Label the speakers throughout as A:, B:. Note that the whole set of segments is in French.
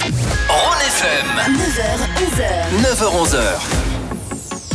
A: Rhône FM,
B: 9h, 11h.
A: 9h-11h.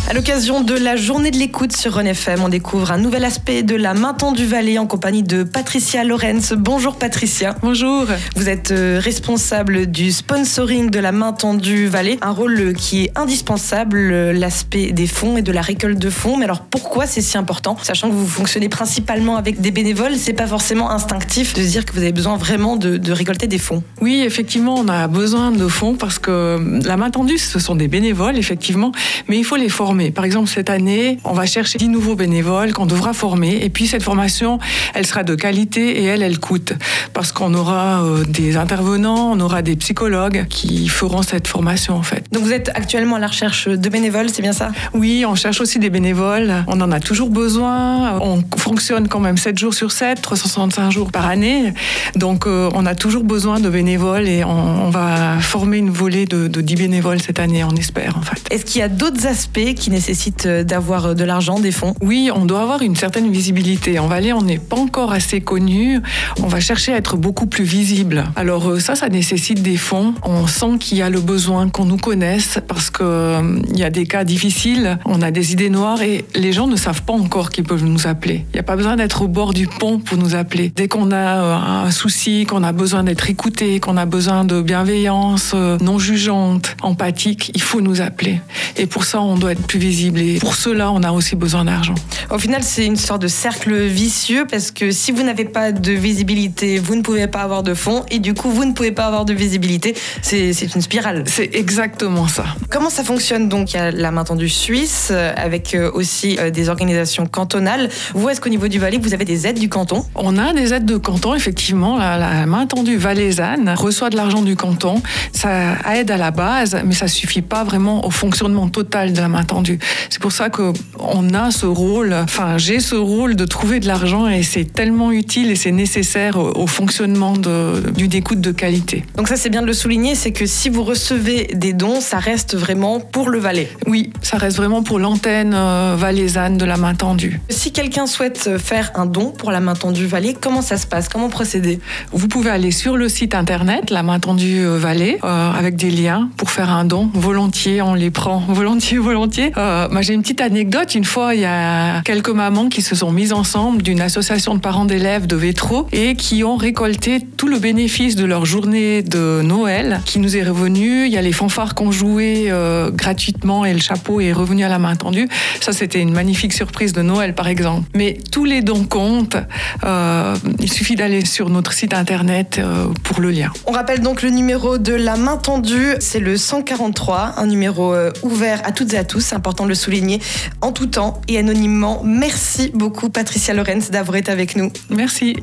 C: À l'occasion de la journée de l'écoute sur Run FM, on découvre un nouvel aspect de la main tendue Valais en compagnie de Patricia Lorenz. Bonjour Patricia.
D: Bonjour.
C: Vous êtes euh, responsable du sponsoring de la main tendue Valais, un rôle euh, qui est indispensable, euh, l'aspect des fonds et de la récolte de fonds. Mais alors pourquoi c'est si important? Sachant que vous fonctionnez principalement avec des bénévoles, c'est pas forcément instinctif de se dire que vous avez besoin vraiment de, de récolter des fonds.
D: Oui, effectivement, on a besoin de fonds parce que la main tendue, ce sont des bénévoles, effectivement, mais il faut les former. Par exemple, cette année, on va chercher 10 nouveaux bénévoles qu'on devra former. Et puis, cette formation, elle sera de qualité et elle, elle coûte. Parce qu'on aura euh, des intervenants, on aura des psychologues qui feront cette formation, en fait.
C: Donc vous êtes actuellement à la recherche de bénévoles, c'est bien ça?
D: Oui, on cherche aussi des bénévoles. On en a toujours besoin. On fonctionne quand même 7 jours sur 7, 365 jours par année. Donc, euh, on a toujours besoin de bénévoles et on, on va former une volée de, de 10 bénévoles cette année, on espère, en fait.
C: Est-ce qu'il y a d'autres aspects qui nécessitent euh, d'avoir de l'argent, des fonds
D: Oui, on doit avoir une certaine visibilité. En Valais, on n'est pas encore assez connu. On va chercher à être beaucoup plus visible. Alors euh, ça, ça nécessite des fonds. On sent qu'il y a le besoin qu'on nous connaisse parce que euh, y a des cas difficiles. On a des idées noires et les gens ne savent pas encore qu'ils peuvent nous appeler. Il n'y a pas besoin d'être au bord du pont pour nous appeler. Dès qu'on a euh, un souci, qu'on a besoin d'être écouté, qu'on a besoin de bienveillance euh, non jugeante, empathique, il faut nous appeler. Et pour ça, on doit être plus visible. Et pour cela, on a aussi besoin d'argent.
C: Au final, c'est une sorte de cercle vicieux parce que si vous n'avez pas de visibilité, vous ne pouvez pas avoir de fonds et du coup, vous ne pouvez pas avoir de visibilité. C'est une spirale.
D: C'est exactement ça.
C: Comment ça fonctionne donc? Il y a la main tendue suisse euh, avec euh, aussi euh, des organisations cantonales. Vous, est-ce qu'au niveau du Valais, vous avez des aides du canton?
D: On a des aides de canton, effectivement. La, la main tendue valaisanne reçoit de l'argent du canton. Ça aide à la base, mais ça suffit pas vraiment au fonctionnement total de la main tendue. C'est pour ça que on a ce rôle, enfin j'ai ce rôle de trouver de l'argent et c'est tellement utile et c'est nécessaire au, fonctionnement d'une écoute de qualité.
C: Donc ça, c'est bien de le souligner, c'est que si vous recevez des dons, ça reste vraiment pour le Valais.
D: Oui, ça reste vraiment pour l'antenne euh, valaisanne de la main tendue.
C: Si quelqu'un souhaite faire un don pour la main tendue Valais, comment ça se passe? Comment procéder?
D: Vous pouvez aller sur le site internet La Main Tendue euh, Vallée euh, avec des liens pour faire un don. Volontiers, on les prend. Volontiers, volontiers. Euh, j'ai une petite anecdote. Une fois, il y a quelques mamans qui se sont mises ensemble d'une association de parents d'élèves de Vétro et qui ont récolté tout le bénéfice de leur journée de Noël qui nous est revenu. Il y a les fanfares qu'on jouait euh, gratuitement et le chapeau est revenu à la main tendue. Ça, c'était une magnifique surprise de Noël, par exemple. Mais tous les dons comptent. Euh, il suffit d'aller sur notre site internet euh, pour le lien.
C: On rappelle donc le numéro de la main tendue, c'est le 143, un numéro ouvert à toutes et à tous, important de le souligner, en tout temps et anonymement. Merci beaucoup Patricia Lorenz d'avoir été avec nous.
D: Merci.